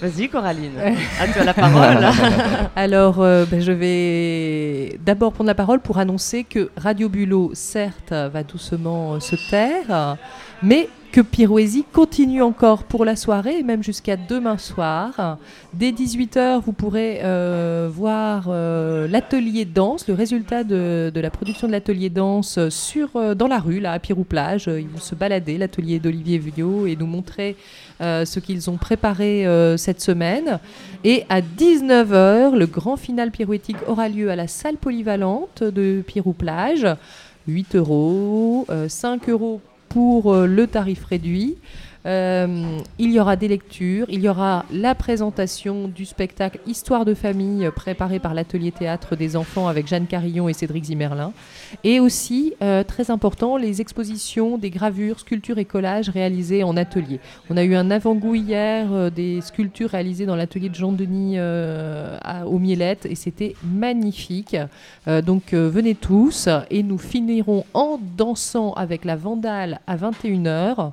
Vas-y, Coraline. à toi la parole. Alors, euh, ben, je vais d'abord prendre la parole pour annoncer que Radio Bulot, certes, va doucement euh, se taire, mais que Pirouésie continue encore pour la soirée, même jusqu'à demain soir. Dès 18h, vous pourrez euh, voir euh, l'atelier danse, le résultat de, la production de l'atelier danse sur, euh, dans la rue, là, à Pirou-Plage. Ils vont se balader, l'atelier d'Olivier Vuillot, et nous montrer ce qu'ils ont préparé cette semaine. Et à 19h, le grand final pirouétique aura lieu à la salle polyvalente de Pirou-Plage. 8 euros, 5 euros pour euh, le tarif réduit. Euh, il y aura des lectures, il y aura la présentation du spectacle Histoire de famille euh, préparé par l'atelier théâtre des enfants avec Jeanne Carillon et Cédric Zimmerlin. Et aussi, euh, très important, les expositions des gravures, sculptures et collages réalisés en atelier. On a eu un avant-goût hier des sculptures réalisées dans l'atelier de Jean-Denis au Mielette et c'était magnifique. donc venez tous et nous finirons en dansant avec la Vandale à 21h.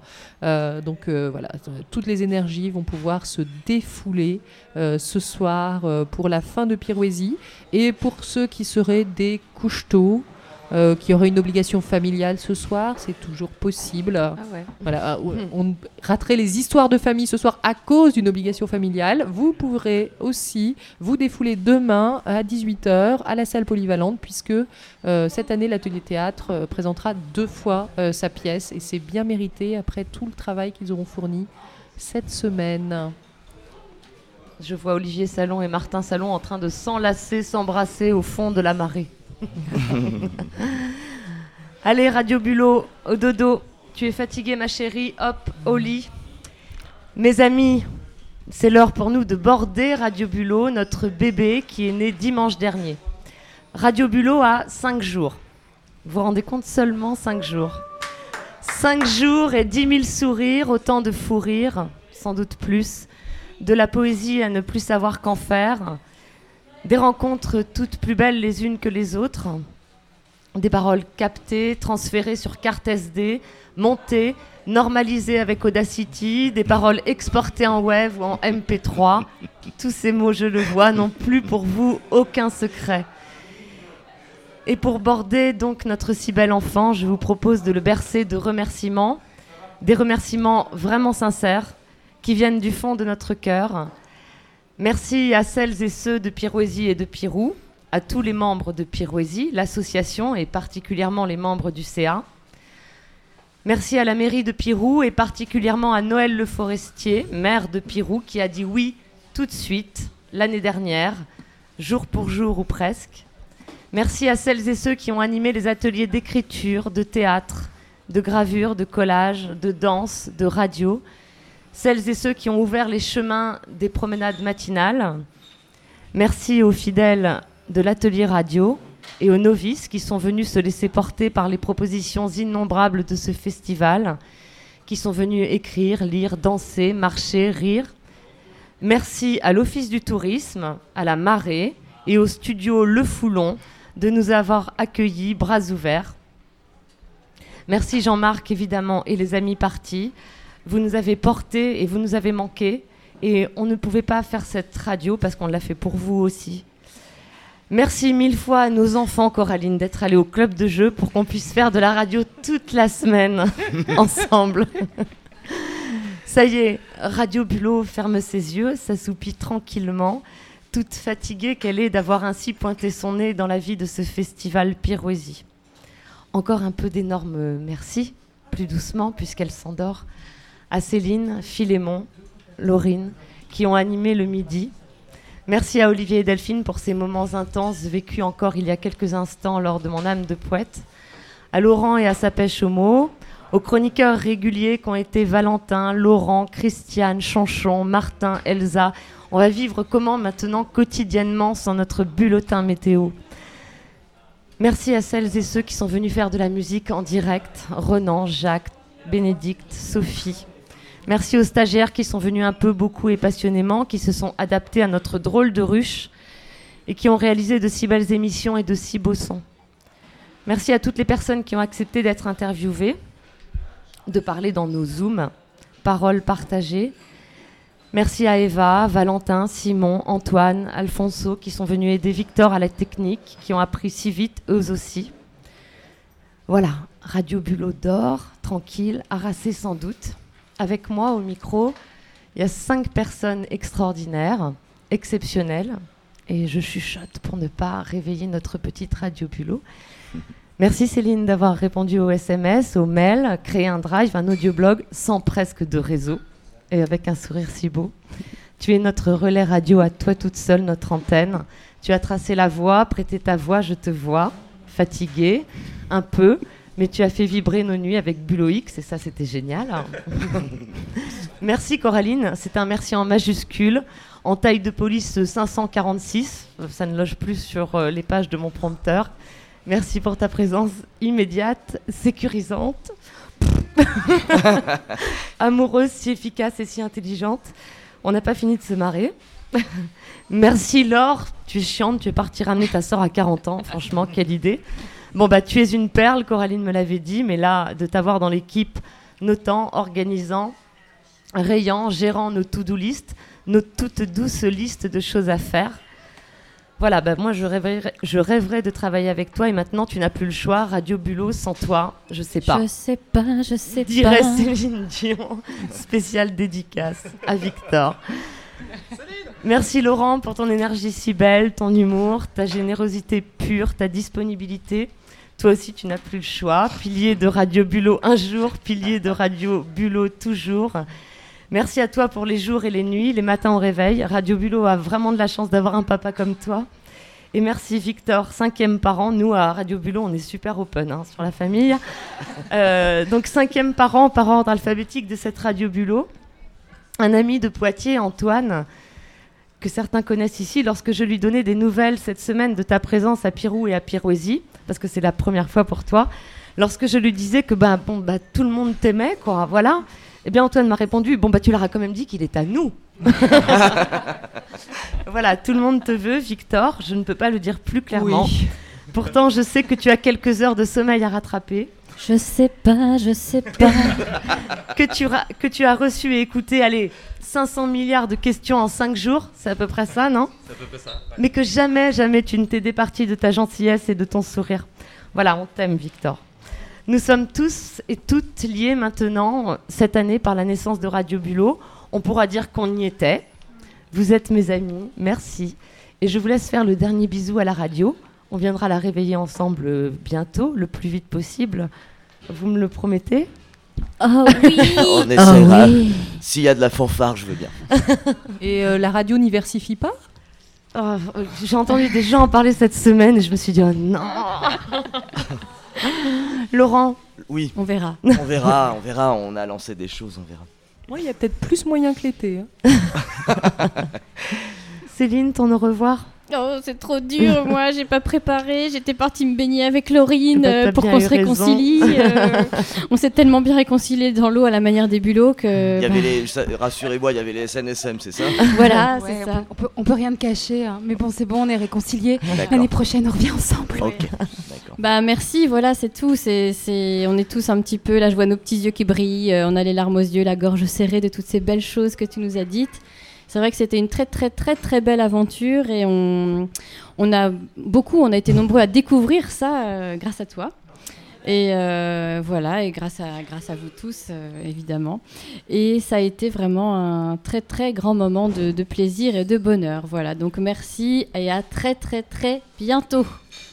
donc donc euh, voilà, toutes les énergies vont pouvoir se défouler euh, ce soir euh, pour la fin de Pirouésie. Et pour ceux qui seraient des couche-tôt, euh, qui aurait une obligation familiale ce soir, c'est toujours possible. Ah voilà, ah, hmm. on raterait les histoires de famille ce soir à cause d'une obligation familiale. Vous pourrez aussi vous défouler demain à 18h à la salle polyvalente, puisque euh, cette année, l'atelier théâtre euh, présentera deux fois sa pièce, et c'est bien mérité après tout le travail qu'ils auront fourni cette semaine. Je vois Olivier Salon et Martin Salon en train de s'enlacer, s'embrasser au fond de la marée. Allez, Radio Bulot, au dodo. Tu es fatiguée, ma chérie. Hop, au lit. Mes amis, c'est l'heure pour nous de border Radio Bulot, notre bébé qui est né dimanche dernier. Radio Bulot a 5 jours. Vous vous rendez compte seulement 5 jours. 5 jours et 10 000 sourires, autant de fou rires, sans doute plus, de la poésie à ne plus savoir qu'en faire, des rencontres toutes plus belles les unes que les autres. Des paroles captées, transférées sur carte SD, montées, normalisées avec Audacity, des paroles exportées en web ou en MP3. Tous ces mots, je le vois, n'ont plus pour vous aucun secret. Et pour border donc notre si bel enfant, je vous propose de le bercer de remerciements, des remerciements vraiment sincères qui viennent du fond de notre cœur Merci à celles et ceux de Pirouésie et de Pirou, à tous les membres de Pirouésie, l'association et particulièrement les membres du CA. Merci à la mairie de Pirou et particulièrement à Noël Le Forestier, maire de Pirou, qui a dit oui tout de suite l'année dernière, jour pour jour ou presque. Merci à celles et ceux qui ont animé les ateliers d'écriture, de théâtre, de gravure, de collage, de danse, de radio celles et ceux qui ont ouvert les chemins des promenades matinales. Merci aux fidèles de l'atelier radio et aux novices qui sont venus se laisser porter par les propositions innombrables de ce festival, qui sont venus écrire, lire, danser, marcher, rire. Merci à l'Office du tourisme, à la Marée et au studio Le Foulon de nous avoir accueillis bras ouverts. Merci Jean-Marc évidemment et les amis partis, vous nous avez portés et vous nous avez manqué. Et on ne pouvait pas faire cette radio parce qu'on l'a fait pour vous aussi. Merci mille fois à nos enfants, Coraline, d'être allés au club de jeu pour qu'on puisse faire de la radio toute la semaine ensemble. Ça y est, Radio Bulot ferme ses yeux, s'assoupit tranquillement, toute fatiguée qu'elle est d'avoir ainsi pointé son nez dans la vie de ce festival Pirouésie. Encore un peu d'énormes merci, plus doucement puisqu'elle s'endort à Céline, Philémon, Laurine, qui ont animé le midi. Merci à Olivier et Delphine pour ces moments intenses vécus encore il y a quelques instants lors de mon âme de poète. À Laurent et à sa pêche au mot, aux chroniqueurs réguliers qui ont été Valentin, Laurent, Christiane, Chanchon, Martin, Elsa. On va vivre comment maintenant quotidiennement sans notre bulletin météo? Merci à celles et ceux qui sont venus faire de la musique en direct, Renan, Jacques, Bénédicte, Sophie. Merci aux stagiaires qui sont venus un peu, beaucoup et passionnément, qui se sont adaptés à notre drôle de ruche et qui ont réalisé de si belles émissions et de si beaux sons. Merci à toutes les personnes qui ont accepté d'être interviewées, de parler dans nos Zooms, paroles partagées. Merci à Eva, Valentin, Simon, Antoine, Alfonso qui sont venus aider Victor à la technique, qui ont appris si vite eux aussi. Voilà, Radio Bulot d'or, tranquille, harassé sans doute. Avec moi au micro, il y a cinq personnes extraordinaires, exceptionnelles, et je chuchote pour ne pas réveiller notre petite Radio Bulot. Merci Céline d'avoir répondu aux SMS, aux mails, créé un drive, un audioblog sans presque de réseau et avec un sourire si beau. Tu es notre relais radio à toi toute seule, notre antenne. Tu as tracé la voix, prêté ta voix, je te vois, fatiguée, un peu, mais tu as fait vibrer nos nuits avec Bulo X et ça c'était génial. merci Coraline, c'est un merci en majuscule, en taille de police 546, ça ne loge plus sur euh, les pages de mon prompteur. Merci pour ta présence immédiate, sécurisante, amoureuse, si efficace et si intelligente. On n'a pas fini de se marrer. Merci Laure, tu es chiante, tu es partie ramener ta soeur à 40 ans, franchement, quelle idée. Bon, bah, tu es une perle, Coraline me l'avait dit, mais là, de t'avoir dans l'équipe, notant, organisant, rayant, gérant nos to-do list, nos toutes douces listes de choses à faire. Voilà, bah, moi je rêverais, je rêverais de travailler avec toi et maintenant tu n'as plus le choix. Radio Bulot sans toi, je sais pas. Je sais pas, je sais Dirait pas. Céline Dion, spéciale dédicace à Victor. Merci Laurent pour ton énergie si belle, ton humour, ta générosité pure, ta disponibilité. Toi aussi, tu n'as plus le choix. Pilier de Radio Bulot un jour, pilier de Radio Bulot toujours. Merci à toi pour les jours et les nuits, les matins au réveil. Radio Bulot a vraiment de la chance d'avoir un papa comme toi. Et merci Victor, cinquième parent. Nous, à Radio Bulot, on est super open hein, sur la famille. Euh, donc cinquième parent par ordre alphabétique de cette Radio Bulot. Un ami de Poitiers, Antoine, que certains connaissent ici, lorsque je lui donnais des nouvelles cette semaine de ta présence à Pirou et à Pirouésie, parce que c'est la première fois pour toi, lorsque je lui disais que bah, bon, bah, tout le monde t'aimait, quoi, voilà, eh bien Antoine m'a répondu, bon bah tu leur as quand même dit qu'il est à nous. voilà, tout le monde te veut, Victor, je ne peux pas le dire plus clairement. Oui. Pourtant, je sais que tu as quelques heures de sommeil à rattraper, Je sais pas, je sais pas. que tu, que tu as reçu et écouté, allez, 500 milliards de questions en 5 jours, c'est à peu près ça, non? C'est à peu près ça. Mais que jamais, jamais tu ne t'es départi de ta gentillesse et de ton sourire. Voilà, on t'aime, Victor. Nous sommes tous et toutes liés maintenant, cette année, par la naissance de Radio Bulot. On pourra dire qu'on y était. Vous êtes mes amis, merci. Et je vous laisse faire le dernier bisou à la radio. On viendra la réveiller ensemble euh, bientôt, le plus vite possible. Vous me le promettez? Oh oui On Oh essaiera. oui S'il y a de la fanfare, je veux bien. Et euh, la radio n'y versifie pas? Oh, J'ai entendu des gens en parler cette semaine et je me suis dit, oh non Laurent, Oui, On verra. on verra, on verra. On a lancé des choses, on verra. Moi, il y a peut-être plus moyen que l'été. hein. Céline, ton au revoir? Oh, c'est trop dur, moi, j'ai pas préparé. J'étais partie me baigner avec Laurine Bah, euh, pour qu'on se réconcilie. euh, on s'est tellement bien réconciliés dans l'eau à la manière des bulots que. Bah, les, rassurez-moi, il y avait les SNSM, c'est ça Voilà, Ouais, c'est ça. on, peut, on peut rien te cacher, hein. mais bon, c'est bon, on est réconciliés. L'année prochaine, on revient ensemble. Bah merci, voilà, c'est tout. C'est, c'est, on est tous un petit peu, là je vois nos petits yeux qui brillent, euh, on a les larmes aux yeux, la gorge serrée de toutes ces belles choses que tu nous as dites. C'est vrai que c'était une très très très très belle aventure et on, on a beaucoup, on a été nombreux à découvrir ça euh, grâce à toi. Et euh, voilà, et grâce à, grâce à vous tous, euh, évidemment. Et ça a été vraiment un très très grand moment de, de plaisir et de bonheur. Voilà, donc merci et à très très très bientôt.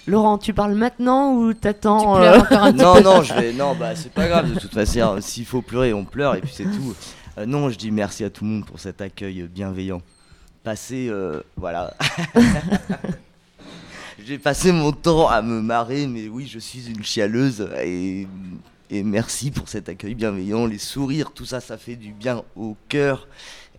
Laurent, tu parles maintenant ou Tu t'attends euh, encore un petit Non, non, je vais. Non, bah c'est pas grave. De toute façon, s'il faut pleurer, on pleure et puis c'est tout. Euh, non, je dis merci à tout le monde pour cet accueil bienveillant. Passé, euh, voilà. J'ai passé mon temps à me marrer, mais oui, je suis une chialeuse et, merci pour cet accueil bienveillant, les sourires, tout ça, ça fait du bien au cœur.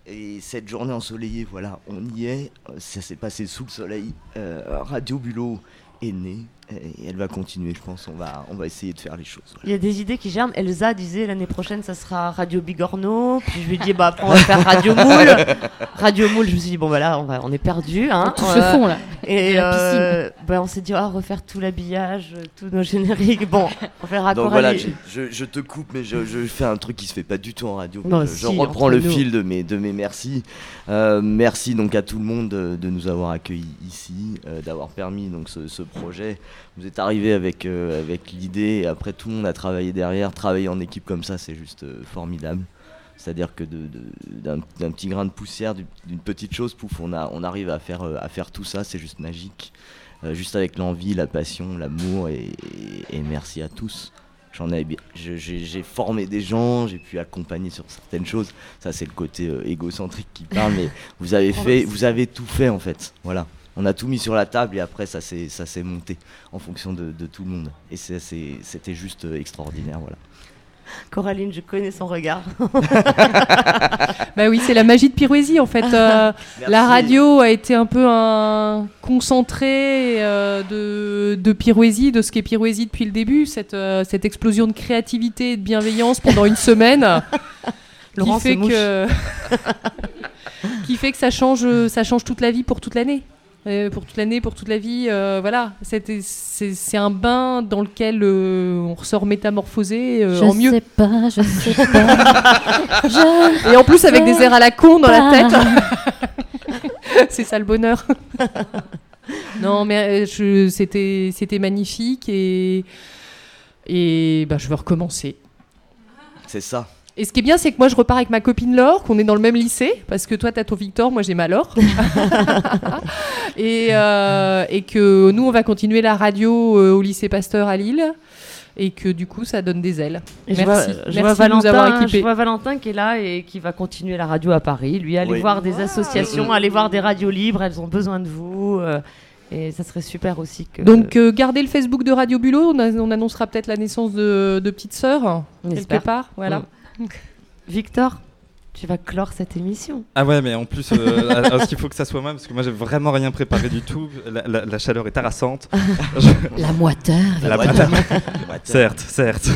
Et cette journée ensoleillée, voilà, on y est. Euh, Ça s'est passé sous le soleil. Radio Bulot est né. Et elle va continuer, je pense. On va, on va essayer de faire les choses. Il y a des idées qui germent. Elsa disait l'année prochaine, ça sera Radio Bigorneau. Puis je lui ai dit, bah, après, on va faire Radio Moule. Radio Moule, je me suis dit, bon, bah là, on, va, on est perdu. Hein. Tout se fond là. Et euh, bah, on s'est dit, ah, refaire tout l'habillage, euh, tous nos génériques. Bon, on verra Donc Coralie. voilà, je, je- je te coupe, mais je, je fais un truc qui se fait pas du tout en radio. Non, je, si, reprends le nous. fil de mes, de mes merci. Euh, merci donc à tout le monde de, nous avoir accueillis ici, euh, d'avoir permis donc ce, ce projet. Vous êtes arrivés avec, euh, avec l'idée, et après tout le monde a travaillé derrière. Travailler en équipe comme ça, c'est juste euh, formidable. C'est-à-dire que d'un petit grain de poussière, d'une petite chose, pouf, on, a, on arrive à faire, euh, à faire tout ça, c'est juste magique. Juste avec l'envie, la passion, l'amour, et, et- et merci à tous. J'en ai, j'ai formé des gens, j'ai pu accompagner sur certaines choses. Ça, c'est le côté égocentrique qui parle, mais vous avez fait, vous avez tout fait en fait. Voilà, on a tout mis sur la table et après ça s'est, ça s'est monté en fonction de, de tout le monde. Et c'est- c'est- c'était juste euh, extraordinaire, voilà. Coraline, je connais son regard. Bah oui, c'est la magie de Pirouésie en fait. Euh, la radio a été un peu un concentré euh, de, de Pirouésie, de ce qu'est Pirouésie depuis le début, cette, euh, cette explosion de créativité et de bienveillance pendant une semaine. Laurent qui fait que qui fait que ça change ça change toute la vie pour toute l'année pour toute l'année pour toute la vie euh, voilà. C'était- c'est un bain dans lequel euh, on ressort métamorphosé euh, je en mieux. sais pas, je sais pas. je... et en plus avec des airs à la con dans la tête. C'est ça le bonheur. Non mais je- c'était c'était magnifique et et bah, je veux recommencer. C'est ça. Et ce qui est bien, c'est que moi, je repars avec ma copine Laure, qu'on est dans le même lycée, parce que toi, t'as ton Victor, moi, j'ai ma Laure. et, euh, et que nous, on va continuer la radio euh, au lycée Pasteur à Lille. Et que du coup, ça donne des ailes. Et je Merci. vois, je Merci vois de nous avoir Valentin, équipés. je vois Valentin qui est là et qui va continuer la radio à Paris. Lui, aller Oui. voir des associations, aller voir des radios libres, elles ont besoin de vous. euh, et ça serait super aussi que. Donc, euh, gardez le Facebook de Radio Bulot. On, a- on annoncera peut-être la naissance de, de petite sœur, quelque part. Voilà. Mm. Victor, tu vas clore cette émission. Ah ouais, mais en plus, euh, alors, qu'il faut que ça soit moi, parce que moi j'ai vraiment rien préparé du tout. La, la- la chaleur est harassante. La moiteur. la Ouais, certes, certes.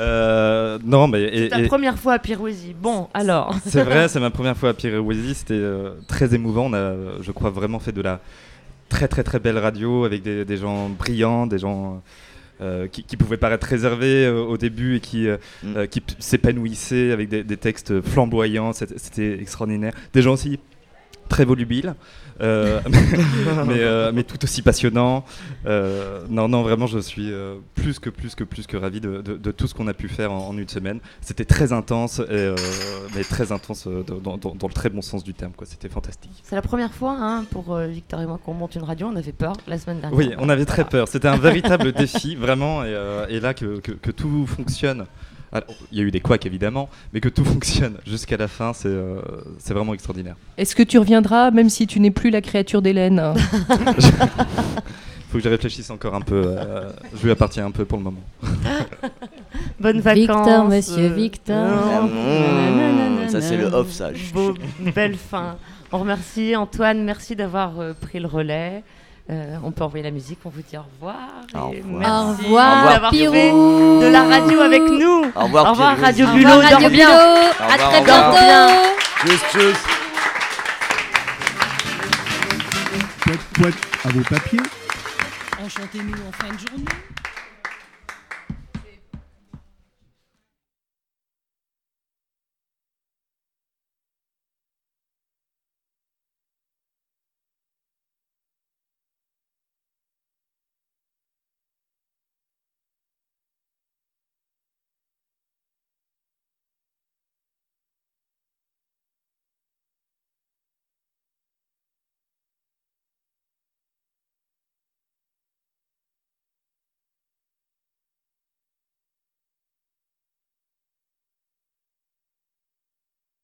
Euh, non, mais C'est ta et- première fois à Pirouésie. Bon, alors. c'est vrai, c'est ma première fois à Pirouésie. C'était euh, très émouvant. On a, je crois, vraiment fait de la très très très belle radio avec des, des gens brillants, des gens euh, qui, qui pouvaient paraître réservés euh, au début et qui, euh, Mm. qui s'épanouissaient avec des, des textes flamboyants. C'était extraordinaire. Des gens aussi très volubiles. euh, mais, euh, mais tout aussi passionnants. Euh, non, non, vraiment, je suis plus que plus que plus que ravi de, de- de tout ce qu'on a pu faire en, en une semaine. C'était très intense, et, mais très intense dans, dans- dans le très bon sens du terme. quoi. C'était fantastique. C'est la première fois hein, pour Victor et moi qu'on monte une radio. On avait peur la semaine dernière. Oui, on avait très peur. C'était un véritable défi, vraiment. Et, et là, que, que- que tout fonctionne. Alors, il y a eu des couacs évidemment, mais que tout fonctionne jusqu'à la fin, c'est euh, c'est vraiment extraordinaire. Est-ce que tu reviendras, même si tu n'es plus la créature d'Hélène Il faut que je réfléchisse encore un peu. euh, je lui appartiens un peu pour le moment. Bonnes vacances. Victor, monsieur euh, Victor. Ah, non, ça c'est le off ça. Beau, belle fin. On remercie Antoine, merci d'avoir euh, pris le relais. Euh, on peut envoyer la musique, on vous dit au revoir. Au et revoir. Merci Au revoir, d'avoir Pirou. fait de la radio avec nous. Au revoir, Au revoir. Radio Au Bulot, revoir, Radio dors bien. Bulot. À très bientôt. Tchuss, tchuss. Poète, poète, à vos papiers. Enchantez-nous en fin de journée.